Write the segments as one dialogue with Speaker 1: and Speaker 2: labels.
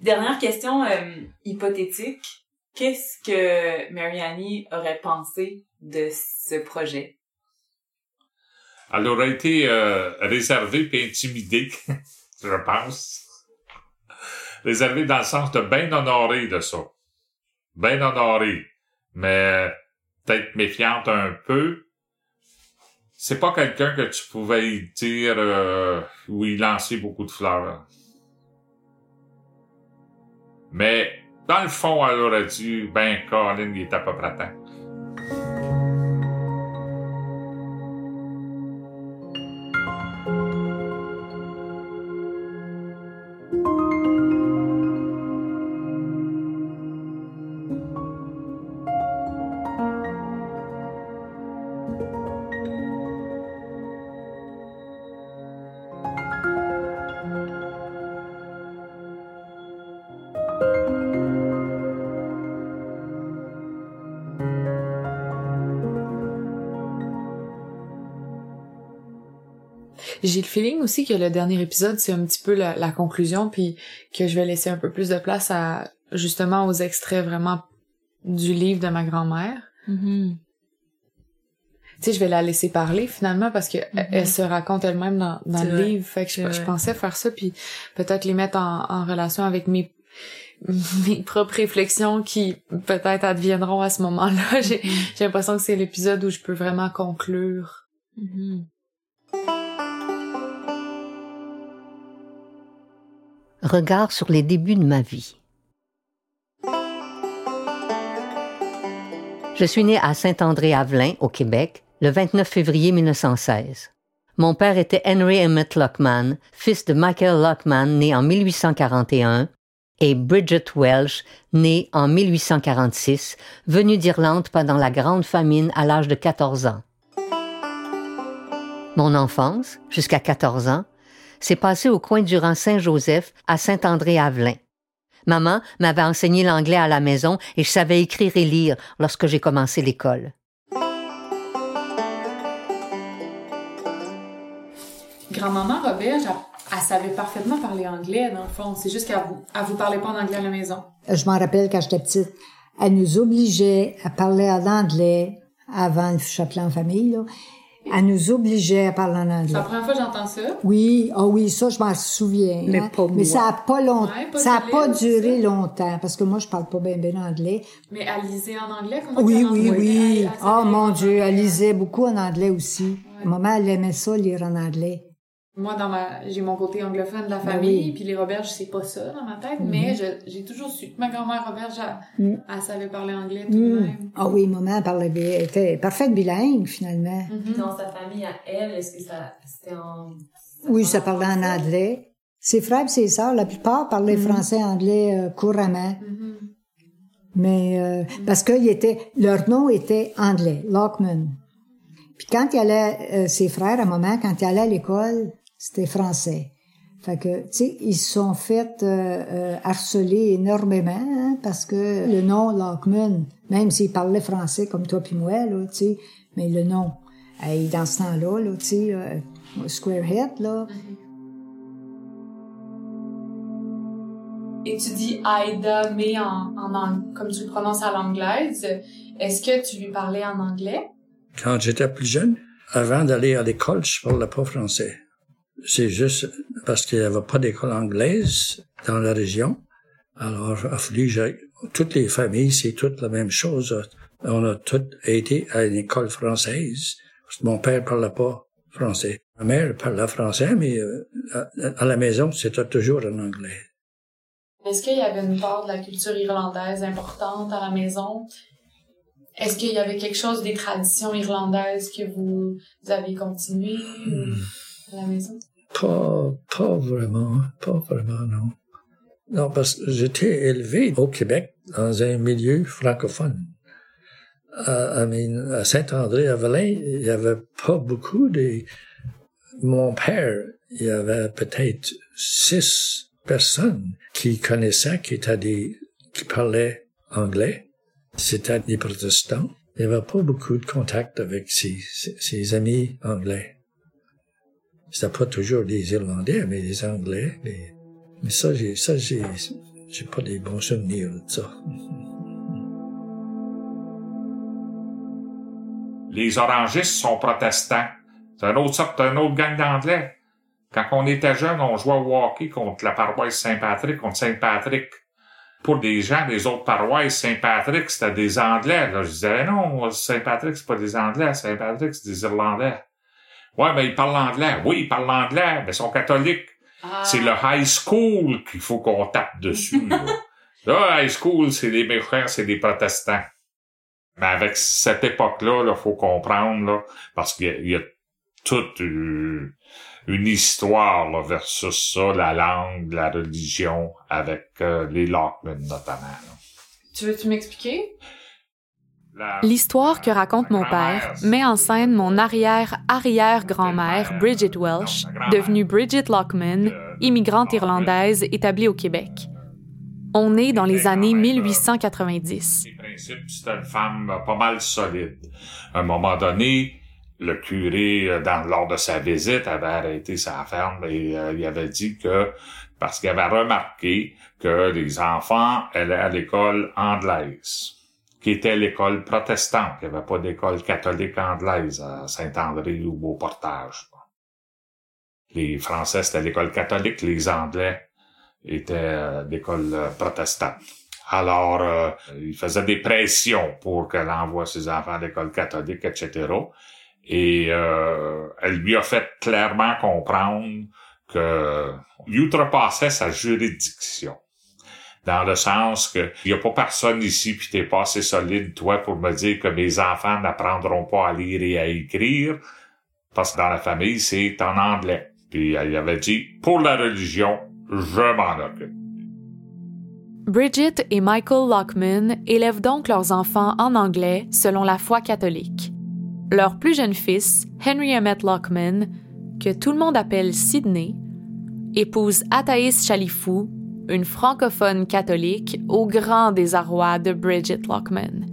Speaker 1: Dernière question euh, hypothétique. Qu'est-ce que Marianne aurait pensé de ce projet?
Speaker 2: Elle aurait été euh, réservée et intimidée, je pense. réservée dans le sens de bien honorée de ça. Bien honorée. Mais peut-être méfiante un peu. C'est pas quelqu'un que tu pouvais dire euh, ou y lancer beaucoup de fleurs. Mais dans le fond, elle aurait dit, ben, Colin, il est à peu près temps.
Speaker 3: J'ai le feeling aussi que le dernier épisode, c'est un petit peu la, conclusion, puis que je vais laisser un peu plus de place à justement aux extraits vraiment du livre de ma grand-mère.
Speaker 4: Mm-hmm.
Speaker 3: Tu sais, je vais la laisser parler finalement parce que
Speaker 4: Mm-hmm.
Speaker 3: elle se raconte elle-même dans, le
Speaker 4: vrai.
Speaker 3: livre. Fait que je, pensais faire ça, puis peut-être les mettre en, en relation avec mes mes propres réflexions qui peut-être adviendront à ce moment-là. J'ai
Speaker 4: Mm-hmm.
Speaker 3: j'ai l'impression que c'est l'épisode où je peux vraiment conclure.
Speaker 5: Regard sur les débuts de ma vie. Je suis né à Saint-André-Avelin, au Québec, le 29 février 1916. Mon père était Henry Emmett Lockman, fils de Michael Lockman, né en 1841, et Bridget Welsh, née en 1846, venue d'Irlande pendant la Grande Famine à l'âge de 14 ans. Mon enfance, jusqu'à 14 ans, s'est passée au coin du rang Saint-Joseph à Saint-André-Avelin. Maman m'avait enseigné l'anglais à la maison et je savais écrire et lire lorsque j'ai commencé l'école.
Speaker 3: Grand-maman Roberge, elle, elle savait parfaitement parler anglais, dans le fond. C'est juste qu'elle vous, elle vous parlait pas en anglais à la maison.
Speaker 6: Je m'en rappelle quand j'étais petite. Elle nous obligeait à parler en anglais avant le chapelet en famille. Là. Elle nous obligeait à parler en
Speaker 3: C'est
Speaker 6: anglais.
Speaker 3: la première fois que j'entends ça.
Speaker 6: Oui, ah oui, ça je m'en souviens.
Speaker 4: Mais
Speaker 6: hein.
Speaker 4: pas
Speaker 6: Mais
Speaker 4: moi.
Speaker 6: ça a pas longtemps,
Speaker 3: Ouais,
Speaker 6: ça a
Speaker 3: de
Speaker 6: pas duré
Speaker 3: ça.
Speaker 6: longtemps parce que moi je parle pas bien bien anglais.
Speaker 3: Mais elle lisait en anglais? Comment
Speaker 6: Oui, oui, oui.
Speaker 3: Elle
Speaker 6: Oh
Speaker 3: savait
Speaker 6: mon Dieu, elle lisait beaucoup en anglais aussi. Maman, elle aimait ça lire en anglais.
Speaker 3: Moi, dans ma, j'ai mon côté anglophone de la
Speaker 6: Ben
Speaker 3: famille,
Speaker 6: oui.
Speaker 3: puis les Roberges, c'est pas ça dans ma tête,
Speaker 6: Mhm.
Speaker 3: mais j'ai toujours su que ma grand-mère Roberge, elle,
Speaker 6: Mm.
Speaker 3: elle savait parler anglais tout de
Speaker 6: Hmm.
Speaker 3: même.
Speaker 6: Ah oui, maman parlait bien, elle était parfaite bilingue finalement.
Speaker 3: Mhm.
Speaker 1: Dans sa famille à elle, est-ce que ça c'était en
Speaker 6: Oui, ça parlait en anglais. Ses frères et ses sœurs, la plupart parlaient français et anglais euh, couramment.
Speaker 3: Mhm.
Speaker 6: Mais euh, parce que ils étaient, leur nom était anglais, Lockman. Puis quand il allait, euh, ses frères, à un moment, quand il allait à l'école, c'était français. Fait que, tu sais, ils se sont fait euh, euh, harceler énormément hein, parce que le nom Lockman, même s'il parlait français comme toi puis moi, là, tu sais, mais le nom, hey, dans ce temps-là, là, tu sais, euh, Squarehead, là,
Speaker 3: Et tu dis Aida, mais en, comme tu le prononces à l'anglaise. Est-ce que tu lui parlais en anglais?
Speaker 7: Quand j'étais plus jeune, avant d'aller à l'école, je parlais pas français. C'est juste parce qu'il n'y avait pas d'école anglaise dans la région. Alors, a toutes les familles, c'est toute la même chose. On a toutes été à une école française. Mon père parlait pas français. Ma mère parlait français, mais euh, à, la maison, c'était toujours en anglais.
Speaker 3: Est-ce qu'il y avait une part de la culture irlandaise importante à la maison? Est-ce qu'il y avait quelque chose des traditions irlandaises que vous, avez continué ou- à la maison?
Speaker 7: Pas, pas vraiment, pas vraiment, non. Non, parce que j'étais élevé au Québec dans un milieu francophone. À, Saint-André-Avelin, il y avait pas beaucoup de... Mon père, il y avait peut-être six personnes qui connaissaient, qui étaient des, qui parlaient anglais. C'était des protestants. Il n'y avait pas beaucoup de contact avec ses amis anglais. C'était pas toujours des Irlandais, mais des Anglais. Mais, ça, j'ai, ça, j'ai, pas des bons souvenirs de ça.
Speaker 2: Les orangistes sont protestants. C'est un autre sorte, un autre gang d'anglais. Quand on était jeune, on jouait au hockey contre la paroisse Saint-Patrick, contre Saint-Patrick. Pour des gens des autres paroisses, Saint-Patrick, c'était des Anglais. Là, je disais, non, Saint-Patrick, c'est pas des Anglais. Saint-Patrick, c'est des Irlandais. Ouais, mais ils parlent anglais. Oui, ils parlent anglais, mais ils sont catholiques.
Speaker 8: Ah.
Speaker 2: C'est le high school qu'il faut qu'on tape dessus. là. Là, high school, c'est les méchants, c'est des protestants. Mais avec cette époque-là, il faut comprendre, là, parce qu'il y a- il y, a toute une, une histoire là, versus ça, la langue, la religion, avec euh, les Lockman notamment. là.
Speaker 8: Tu veux-tu m'expliquer?
Speaker 3: L'histoire que raconte mon père met en scène mon arrière-arrière-grand-mère Bridget Welsh, devenue Bridget Lockman, immigrante irlandaise établie au Québec. On est dans les années 1890.
Speaker 2: Ses principes, c'était une femme pas mal solide. À un moment donné, le curé, euh, dans, lors de sa visite, avait arrêté sa ferme et euh, il avait dit que, parce qu'il avait remarqué que les enfants allaient à l'école anglaise, qui était l'école protestante. Il n'y avait pas d'école catholique anglaise à Saint-André ou au Portage. Les Français, c'était l'école catholique, les Anglais étaient euh, d'école euh, protestante. Alors, euh, il faisait des pressions pour qu'elle envoie ses enfants à l'école catholique, etc. Et euh, elle lui a fait clairement comprendre que il outrepassait sa juridiction. Dans le sens que il y a pas personne ici puis t'es pas assez solide, toi, pour me dire que mes enfants n'apprendront pas à lire et à écrire. Parce que dans la famille, c'est en anglais. Puis il avait dit, pour la religion, je m'en occupe.
Speaker 3: Bridget et Michael Lockman élèvent donc leurs enfants en anglais selon la foi catholique. Leur plus jeune fils, Henry Emmett Lockman, que tout le monde appelle Sidney, épouse Athaïs Chalifou, une francophone catholique au grand désarroi de Bridget Lockman.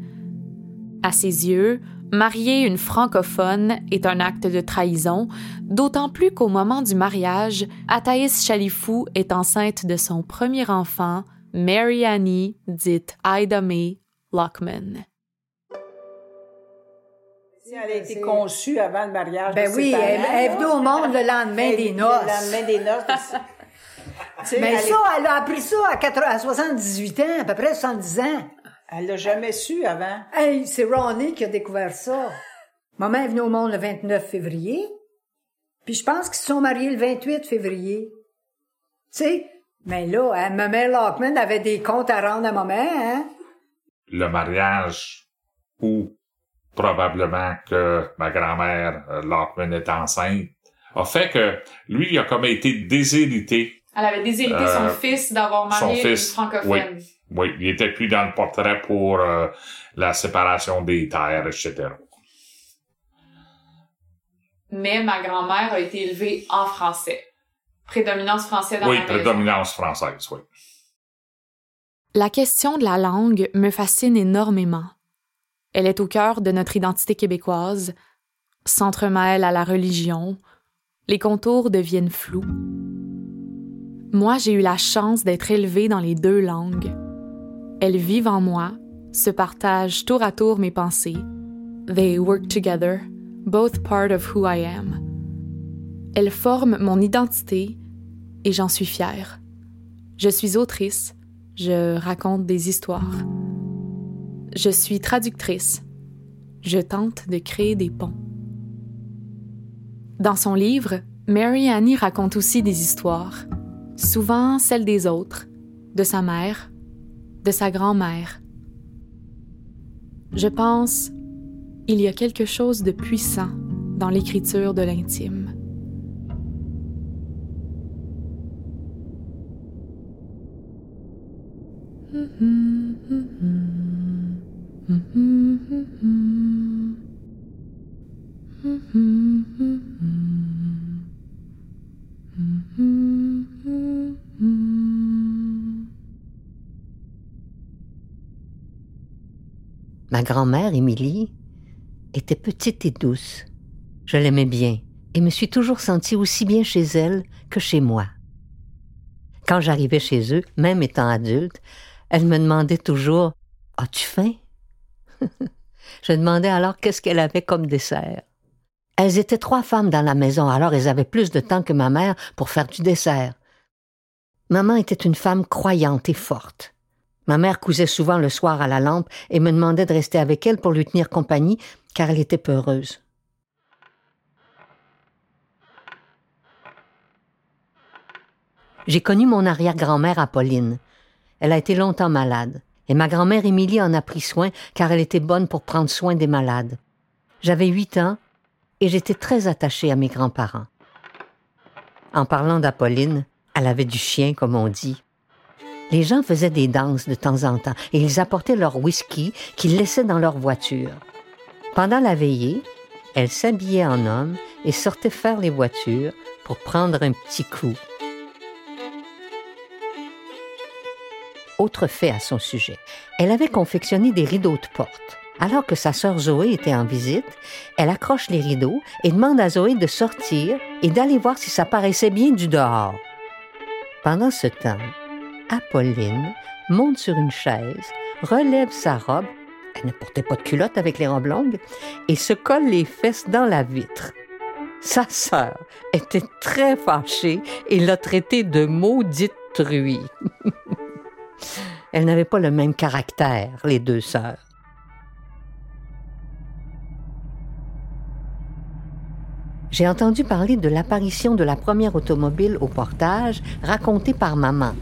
Speaker 3: À ses yeux, marier une francophone est un acte de trahison, d'autant plus qu'au moment du mariage, Athaïs Chalifou est enceinte de son premier enfant, Mary Annie, dite Ida May Lockman.
Speaker 4: Si elle a été conçue avant le mariage.
Speaker 6: Ben
Speaker 4: de
Speaker 6: oui, elle, elle est venue au monde le lendemain
Speaker 4: Elle-
Speaker 6: des noces.
Speaker 4: Le lendemain des noces.
Speaker 6: Mais
Speaker 4: elle,
Speaker 6: ça, elle a appris ça à, 80 à 78 ans, à peu près 70 ans.
Speaker 4: elle l'a jamais su avant.
Speaker 6: Hey, c'est Ronnie qui a découvert ça. Maman est venue au monde le 29 février. Puis je pense qu'ils se sont mariés le 28 février. Tu sais, mais là, hein, ma mère Lockman avait des comptes à rendre à maman, hein?
Speaker 2: le mariage ou probablement que ma grand-mère euh, Lockman est enceinte a fait que lui il a comme été déshérité.
Speaker 8: Elle avait déshérité
Speaker 2: Euh,
Speaker 8: son fils d'avoir
Speaker 2: son
Speaker 8: marié une francophone.
Speaker 2: Oui, il était plus dans le portrait pour euh, la séparation des terres, etc.
Speaker 8: Mais ma grand-mère a été élevée en français. Prédominance française dans
Speaker 2: oui,
Speaker 8: la maison.
Speaker 2: prédominance française, oui.
Speaker 3: La question de la langue me fascine énormément. Elle est au cœur de notre identité québécoise, s'entremêle à la religion, les contours deviennent flous. Moi, j'ai eu la chance d'être élevée dans les deux langues. Elles vivent en moi, se partagent tour à tour mes pensées. They work together, both part of who I am. Elles forment mon identité et j'en suis fière. Je suis autrice, je raconte des histoires. Je suis traductrice. Je tente de créer des ponts. Dans son livre, Mary Annie raconte aussi des histoires, souvent celles des autres, de sa mère, de sa grand-mère. Je pense, il y a quelque chose de puissant dans l'écriture de l'intime.
Speaker 5: Ma grand-mère, Émilie, était petite et douce. Je l'aimais bien et me suis toujours sentie aussi bien chez elle que chez moi. Quand j'arrivais chez eux, même étant adulte, elles me demandaient toujours As-tu faim Je demandais alors qu'est-ce qu'elle avait comme dessert. Elles étaient trois femmes dans la maison, alors elles avaient plus de temps que ma mère pour faire du dessert. Maman était une femme croyante et forte. Ma mère cousait souvent le soir à la lampe et me demandait de rester avec elle pour lui tenir compagnie, car elle était peureuse. J'ai connu mon arrière-grand-mère Apolline. Elle a été longtemps malade, et ma grand-mère Émilie en a pris soin car elle était bonne pour prendre soin des malades. J'avais huit ans et j'étais très attachée à mes grands-parents. En parlant d'Apolline, elle avait du chien, comme on dit. Les gens faisaient des danses de temps en temps et ils apportaient leur whisky qu'ils laissaient dans leur voiture. Pendant la veillée, elle s'habillait en homme et sortait faire les voitures pour prendre un petit coup. Autre fait à son sujet, elle avait confectionné des rideaux de porte. Alors que sa sœur Zoé était en visite, elle accroche les rideaux et demande à Zoé de sortir et d'aller voir si ça paraissait bien du dehors. Pendant ce temps, Apolline monte sur une chaise, relève sa robe, elle ne portait pas de culotte avec les robes longues, et se colle les fesses dans la vitre. Sa sœur était très fâchée et l'a traitée de maudite truie. Elles n'avaient pas le même caractère, les deux sœurs. J'ai entendu parler de l'apparition de la première automobile au portage racontée par maman.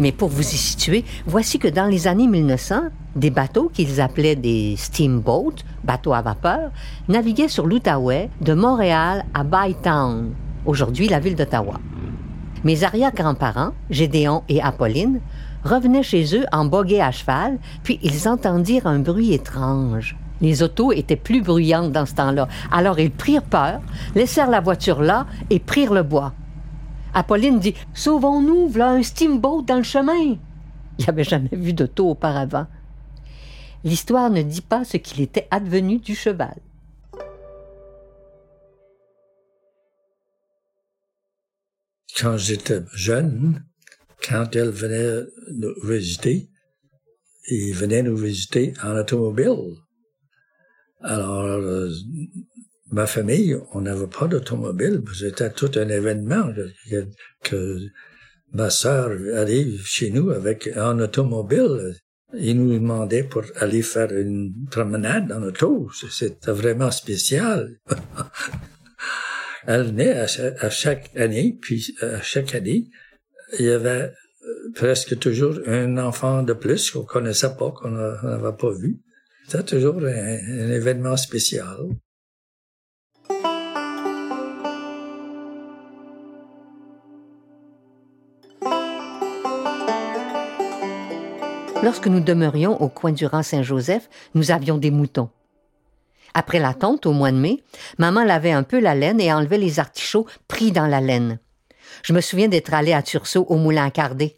Speaker 5: Mais pour vous y situer, voici que dans les années 1900, des bateaux qu'ils appelaient des steamboats, bateaux à vapeur, naviguaient sur l'Outaouais de Montréal à Bytown, aujourd'hui la ville d'Ottawa. Mes arrière-grands-parents, Gédéon et Apolline, revenaient chez eux en boguet à cheval, puis ils entendirent un bruit étrange. Les autos étaient plus bruyantes dans ce temps-là. Alors ils prirent peur, laissèrent la voiture là et prirent le bois. Apolline dit Sauvons-nous, voilà un steamboat dans le chemin. Il avait jamais vu d'auto auparavant. L'histoire ne dit pas ce qu'il était advenu du cheval.
Speaker 7: Quand j'étais jeune, quand elle venait nous visiter, il venait nous visiter en automobile. Alors, euh, ma famille, on n'avait pas d'automobile. C'était tout un événement que, ma sœur arrive chez nous avec un automobile. Il nous demandait pour aller faire une promenade en auto. C'était vraiment spécial. Elle venait à, chaque année, puis à chaque année, il y avait euh, presque toujours un enfant de plus qu'on connaissait pas, qu'on n'avait pas vu. C'était toujours un événement spécial.
Speaker 5: Lorsque nous demeurions au coin du rang Saint-Joseph, nous avions des moutons. Après la tonte, au mois de mai, maman lavait un peu la laine et enlevait les artichauts pris dans la laine. Je me souviens d'être allé à Tursault au moulin Cardé.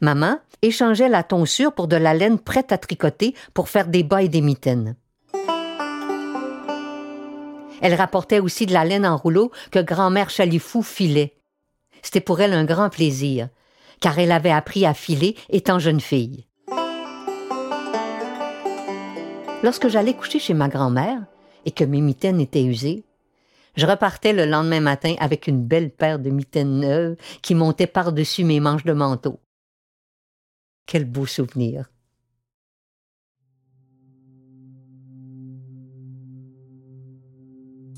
Speaker 5: Maman échangeait la tonsure pour de la laine prête à tricoter pour faire des bas et des mitaines. Elle rapportait aussi de la laine en rouleau que grand-mère Chalifou filait. C'était pour elle un grand plaisir, car elle avait appris à filer étant jeune fille. Lorsque j'allais coucher chez ma grand-mère et que mes mitaines étaient usées, je repartais le lendemain matin avec une belle paire de mitaines neuves qui montaient par-dessus mes manches de manteau. Quel beau souvenir.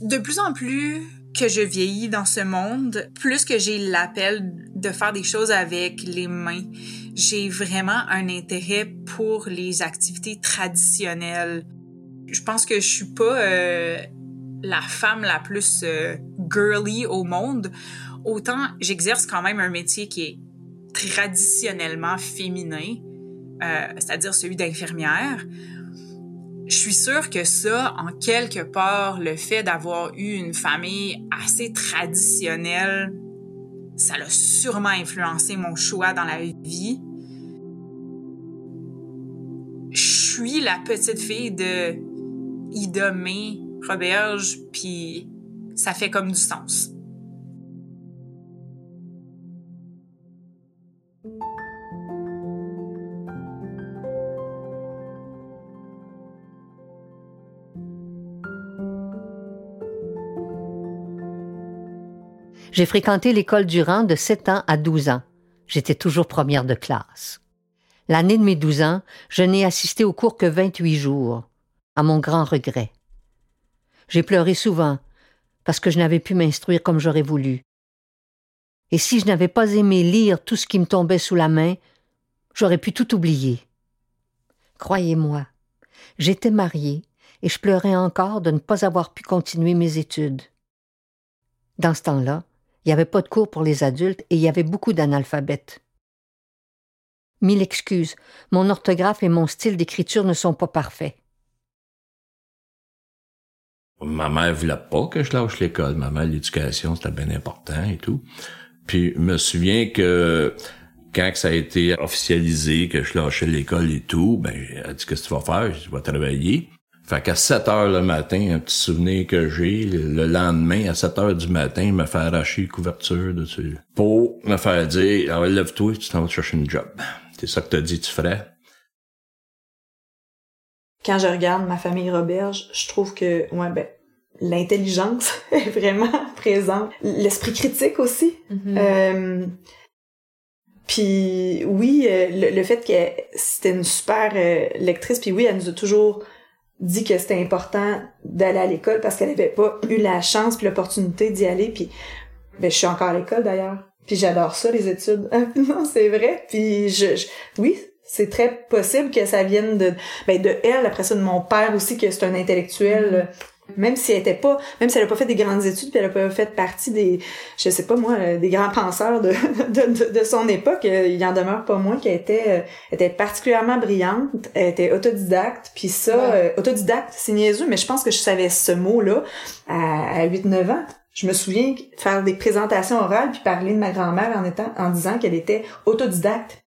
Speaker 9: De plus en plus que je vieillis dans ce monde, plus que j'ai l'appel de faire des choses avec les mains, j'ai vraiment un intérêt pour les activités traditionnelles. Je pense que je suis pas euh, la femme la plus euh, girly au monde, autant j'exerce quand même un métier qui est traditionnellement féminin, euh, c'est-à-dire celui d'infirmière. Je suis sûre que ça, en quelque part, le fait d'avoir eu une famille assez traditionnelle, ça l'a sûrement influencé mon choix dans la vie. Je suis la petite fille de Ida May Roberge, puis ça fait comme du sens.
Speaker 5: J'ai fréquenté l'école Durand de 7 ans à 12 ans. J'étais toujours première de classe. L'année de mes 12 ans, je n'ai assisté au cours que 28 jours, à mon grand regret. J'ai pleuré souvent, parce que je n'avais pu m'instruire comme j'aurais voulu. Et si je n'avais pas aimé lire tout ce qui me tombait sous la main, j'aurais pu tout oublier. Croyez-moi, j'étais mariée et je pleurais encore de ne pas avoir pu continuer mes études. Dans ce temps-là, il n'y avait pas de cours pour les adultes et il y avait beaucoup d'analphabètes. Mille excuses, mon orthographe et mon style d'écriture ne sont pas parfaits.
Speaker 10: Ma mère voulait pas que je lâche l'école. Ma mère, l'éducation, c'était bien important et tout. Puis, je me souviens que quand ça a été officialisé que je lâchais l'école et tout, ben, elle a dit, qu'est-ce que tu vas faire? Je vais travailler. Fait qu'à 7 heures le matin, un petit souvenir que j'ai, le lendemain, à 7 heures du matin, il me fait arracher la couverture dessus. Pour me faire dire, ah, lève-toi, tu t'en vas chercher une job. C'est ça que t'as dit, tu ferais.
Speaker 11: Quand je regarde ma famille Roberge, je trouve que, ouais, ben, l'intelligence est vraiment présente. L'esprit critique aussi.
Speaker 8: Mhm.
Speaker 11: Euh, puis oui, euh, le, le fait que c'était une super euh, lectrice, puis oui, elle nous a toujours dit que c'était important d'aller à l'école parce qu'elle avait pas eu la chance puis l'opportunité d'y aller. Puis ben, je suis encore à l'école d'ailleurs. Puis j'adore ça, les études. non, c'est vrai. Puis je, je- oui, c'est très possible que ça vienne de ben de elle, après ça de mon père aussi, que c'est un intellectuel. Même si elle était pas, même si elle a pas fait des grandes études, puis elle a pas fait partie des, je sais pas moi, euh, des grands penseurs de, de, de, de son époque, euh, il en demeure pas moins qu'elle était, euh, était particulièrement brillante, elle était autodidacte, puis ça,
Speaker 8: Ouais.
Speaker 11: euh, autodidacte, c'est niaiseux, mais je pense que je savais ce mot-là à, à 8-9 ans. Je me souviens faire des présentations orales puis parler de ma grand-mère en étant, en disant qu'elle était autodidacte.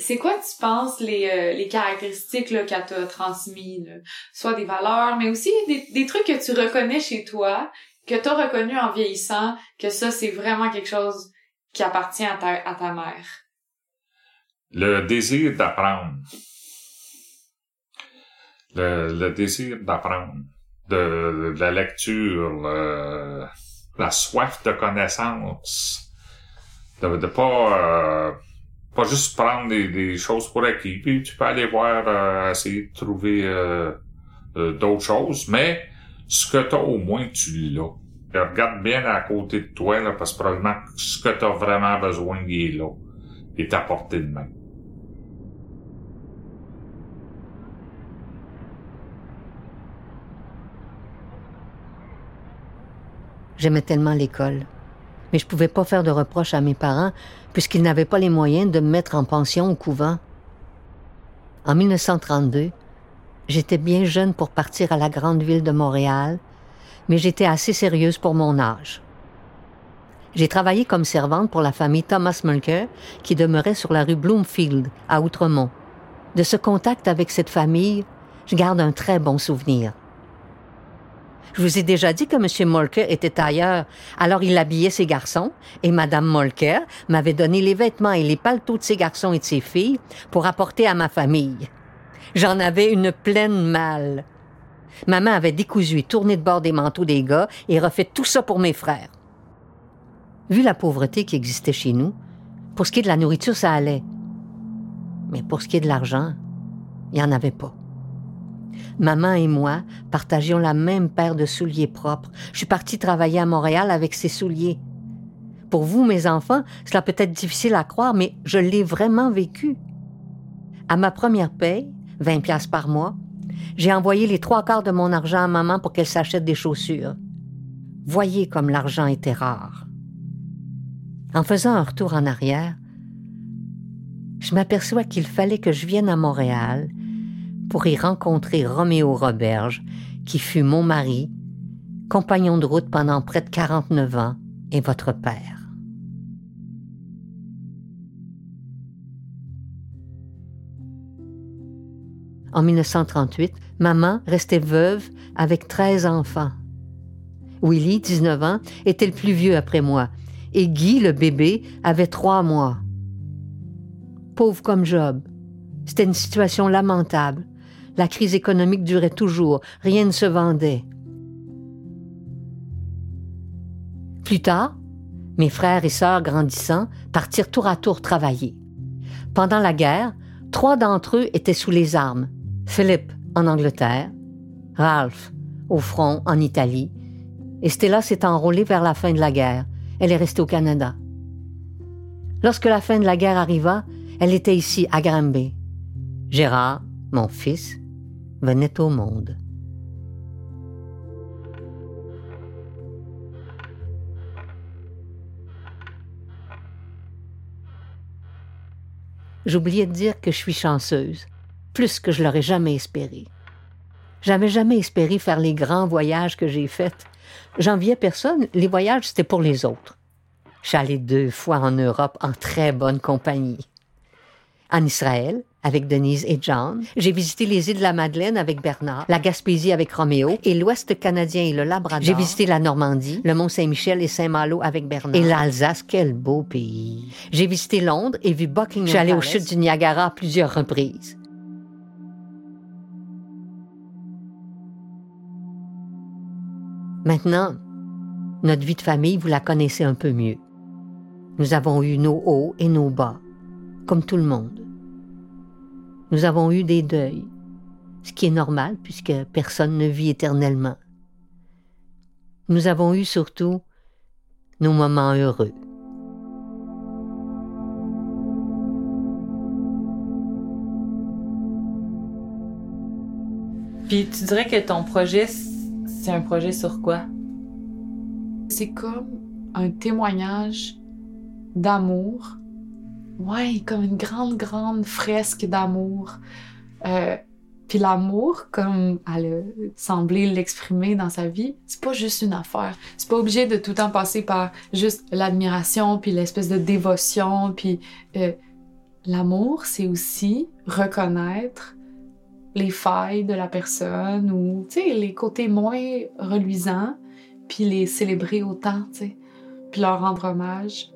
Speaker 8: C'est quoi, tu penses, les, euh, les caractéristiques là, qu'elle t'a transmis? là? Soit des valeurs, mais aussi des, des trucs que tu reconnais chez toi, que t'as reconnu en vieillissant, que ça, c'est vraiment quelque chose qui appartient à ta, à ta mère.
Speaker 2: Le désir d'apprendre. Le, le désir d'apprendre. De, de la lecture, le- la soif de connaissance. De, de pas, euh, pas juste prendre des, des choses pour acquis. Puis tu peux aller voir, euh, essayer de trouver euh, euh, d'autres choses, mais ce que tu as au moins, tu l'as. Regarde bien à côté de toi, là, parce que probablement ce que tu as vraiment besoin, il est là. Il est à portée de main.
Speaker 5: J'aimais tellement l'école. Mais je pouvais pas faire de reproches à mes parents puisqu'ils n'avaient pas les moyens de me mettre en pension au couvent. En 1932, j'étais bien jeune pour partir à la grande ville de Montréal, mais j'étais assez sérieuse pour mon âge. J'ai travaillé comme servante pour la famille Thomas Mulcair qui demeurait sur la rue Bloomfield à Outremont. De ce contact avec cette famille, je garde un très bon souvenir. Je vous ai déjà dit que M. Molker était ailleurs, alors il habillait ses garçons, et Mme Molker m'avait donné les vêtements et les paletots de ses garçons et de ses filles pour apporter à ma famille. J'en avais une pleine malle. Maman avait décousu et tourné de bord des manteaux des gars et refait tout ça pour mes frères. Vu la pauvreté qui existait chez nous, pour ce qui est de la nourriture, ça allait. Mais pour ce qui est de l'argent, il n'y en avait pas. Maman et moi partagions la même paire de souliers propres. Je suis partie travailler à Montréal avec ces souliers. Pour vous, mes enfants, cela peut être difficile à croire, mais je l'ai vraiment vécu. À ma première paye, 20 pièces par mois, j'ai envoyé les trois quarts de mon argent à maman pour qu'elle s'achète des chaussures. Voyez comme l'argent était rare. En faisant un retour en arrière, je m'aperçois qu'il fallait que je vienne à Montréal pour y rencontrer Roméo Roberge, qui fut mon mari, compagnon de route pendant près de 49 ans, et votre père. En 1938, maman restait veuve avec 13 enfants. Willy, 19 ans, était le plus vieux après moi, et Guy, le bébé, avait trois mois. Pauvre comme Job. C'était une situation lamentable. La crise économique durait toujours, rien ne se vendait. Plus tard, mes frères et sœurs grandissant partirent tour à tour travailler. Pendant la guerre, trois d'entre eux étaient sous les armes. Philippe en Angleterre, Ralph au front en Italie, et Stella s'est enrôlée vers la fin de la guerre. Elle est restée au Canada. Lorsque la fin de la guerre arriva, elle était ici à Granby. Gérard, mon fils, venait au monde. J'oubliais de dire que je suis chanceuse, plus que je l'aurais jamais espéré. J'avais jamais espéré faire les grands voyages que j'ai faits. J'enviais personne, les voyages c'était pour les autres. Je suis allée deux fois en Europe en très bonne compagnie. En Israël, avec Denise et John. J'ai visité les îles de la Madeleine avec Bernard, la Gaspésie avec Roméo et l'Ouest canadien et le Labrador. J'ai visité la Normandie, le Mont-Saint-Michel et Saint-Malo avec Bernard. Et l'Alsace, quel beau pays. J'ai visité Londres et vu Buckingham. Je suis allée aux chutes du Niagara à plusieurs reprises. Maintenant, notre vie de famille, vous la connaissez un peu mieux. Nous avons eu nos hauts et nos bas, comme tout le monde. Nous avons eu des deuils, ce qui est normal puisque personne ne vit éternellement. Nous avons eu surtout nos moments heureux.
Speaker 1: Puis tu dirais que ton projet, c'est un projet sur quoi?
Speaker 8: C'est comme un témoignage d'amour. Ouais, comme une grande, grande fresque d'amour. Euh, puis l'amour, comme elle a semblé l'exprimer dans sa vie, c'est pas juste une affaire. C'est pas obligé de tout le temps passer par juste l'admiration, puis l'espèce de dévotion, puis euh, l'amour, c'est aussi reconnaître les failles de la personne ou, tu sais, les côtés moins reluisants, puis les célébrer autant, tu sais, puis leur rendre hommage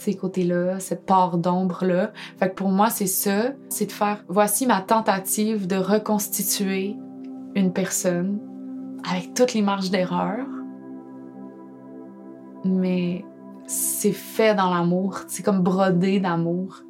Speaker 8: ces côtés-là, cette part d'ombre-là. Fait que pour moi, c'est ça, c'est de faire, voici ma tentative de reconstituer une personne avec toutes les marges d'erreur, mais c'est fait dans l'amour, c'est comme brodé d'amour.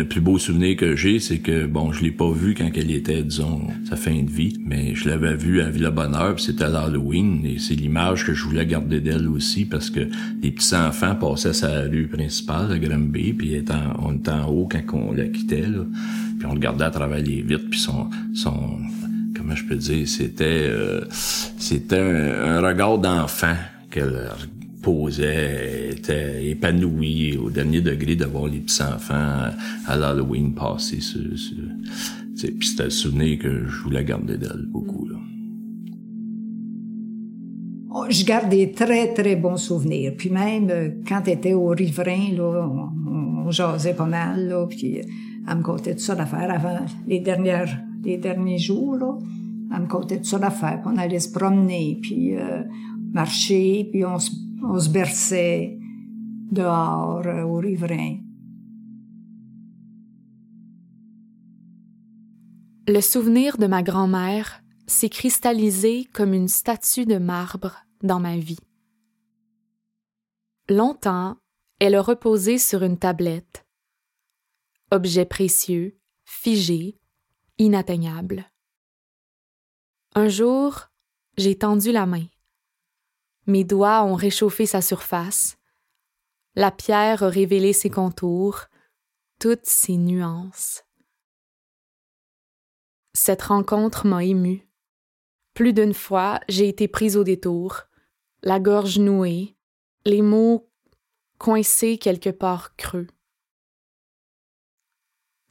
Speaker 10: Le plus beau souvenir que j'ai, c'est que, bon, je l'ai pas vu quand elle était, disons, sa fin de vie, mais je l'avais vu à Villa Bonheur, puis c'était à l'Halloween, et c'est l'image que je voulais garder d'elle aussi, parce que les petits-enfants passaient sa rue principale, à Granby, puis on était en haut quand on la quittait, puis on regardait à travers les vitres, puis son, son, comment je peux dire, c'était, euh, c'était un, un regard d'enfant qu'elle posait, était épanoui au dernier degré de voir les petits-enfants à l'Halloween passer sur... sur puis c'était un souvenir que je voulais garder d'elle beaucoup. Là.
Speaker 6: Oh, je garde des très, très bons souvenirs. Puis même, euh, quand elle était au riverain, là, on, on jasait pas mal, là, puis elle me contait tout ça d'affaires avant les dernières, les derniers jours, là. Elle me contait tout ça d'affaires, on allait se promener, puis euh, marcher, puis on se on se berçait.
Speaker 3: Le souvenir de ma grand-mère s'est cristallisé comme une statue de marbre dans ma vie. Longtemps, elle a reposé sur une tablette. Objet précieux, figé, inatteignable. Un jour, j'ai tendu la main. Mes doigts ont réchauffé sa surface. La pierre a révélé ses contours, toutes ses nuances. Cette rencontre m'a émue. Plus d'une fois, j'ai été prise au détour, la gorge nouée, les mots coincés quelque part creux.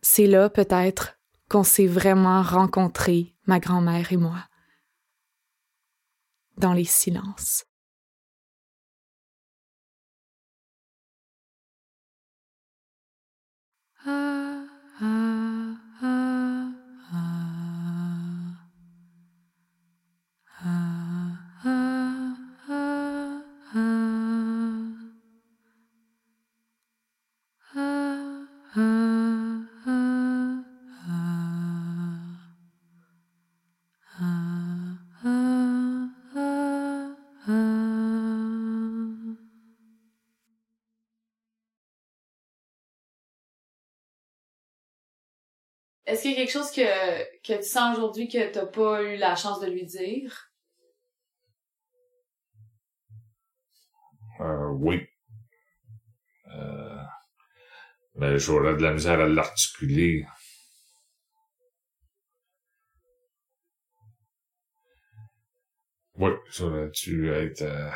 Speaker 3: C'est là, peut-être, qu'on s'est vraiment rencontrés, ma grand-mère et moi, dans les silences.
Speaker 8: ah, ah, ah. Quelque chose que, que tu sens aujourd'hui que t'as pas eu la chance de lui dire?
Speaker 2: Euh, oui. Euh, mais j'aurais de la misère à l'articuler. Oui, dû être euh,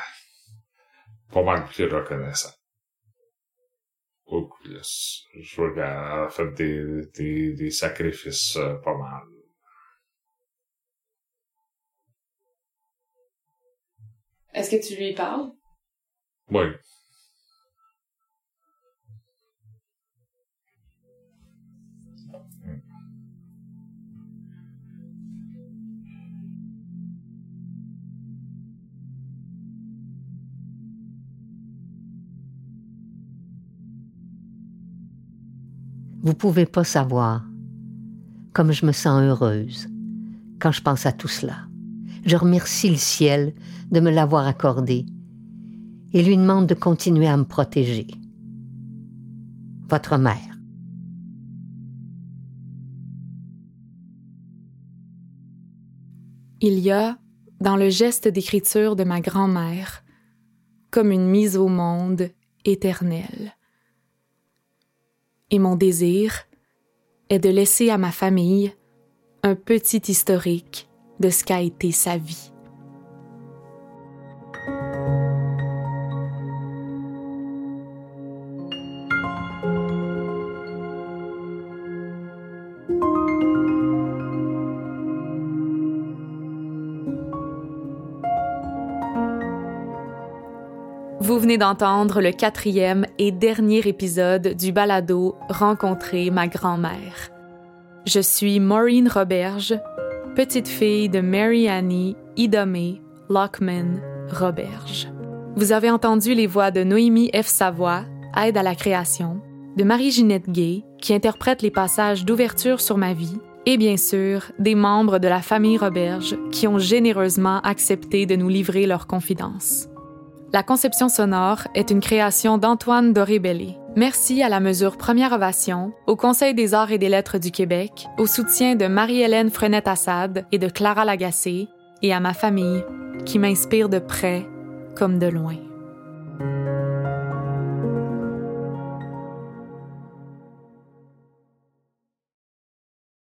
Speaker 2: pas mal plus reconnaissant. Beaucoup plus. Je vois qu'elle a fait des, des, des sacrifices euh, pas mal.
Speaker 8: Est-ce que tu lui parles?
Speaker 2: Oui.
Speaker 5: Vous pouvez pas savoir comme je me sens heureuse quand je pense à tout cela. Je remercie le ciel de me l'avoir accordé et lui demande de continuer à me protéger. Votre mère.
Speaker 3: Il y a, dans le geste d'écriture de ma grand-mère, comme une mise au monde éternelle. Et mon désir est de laisser à ma famille un petit historique de ce qu'a été sa vie. Vous venez d'entendre le quatrième et dernier épisode du balado Rencontrer ma grand-mère. Je suis Maureen Roberge, petite fille de Mary Annie Idomé Lockman Roberge. Vous avez entendu les voix de Noémie F. Savoie, aide à la création, de Marie-Ginette Gay, qui interprète les passages d'ouverture sur ma vie, et bien sûr des membres de la famille Roberge qui ont généreusement accepté de nous livrer leurs confidences. La conception sonore est une création d'Antoine Doré-Bellé. Merci à la mesure Première Ovation, au Conseil des arts et des lettres du Québec, au soutien de Marie-Hélène Frenette-Assad et de Clara Lagacé, et à ma famille, qui m'inspire de près comme de loin.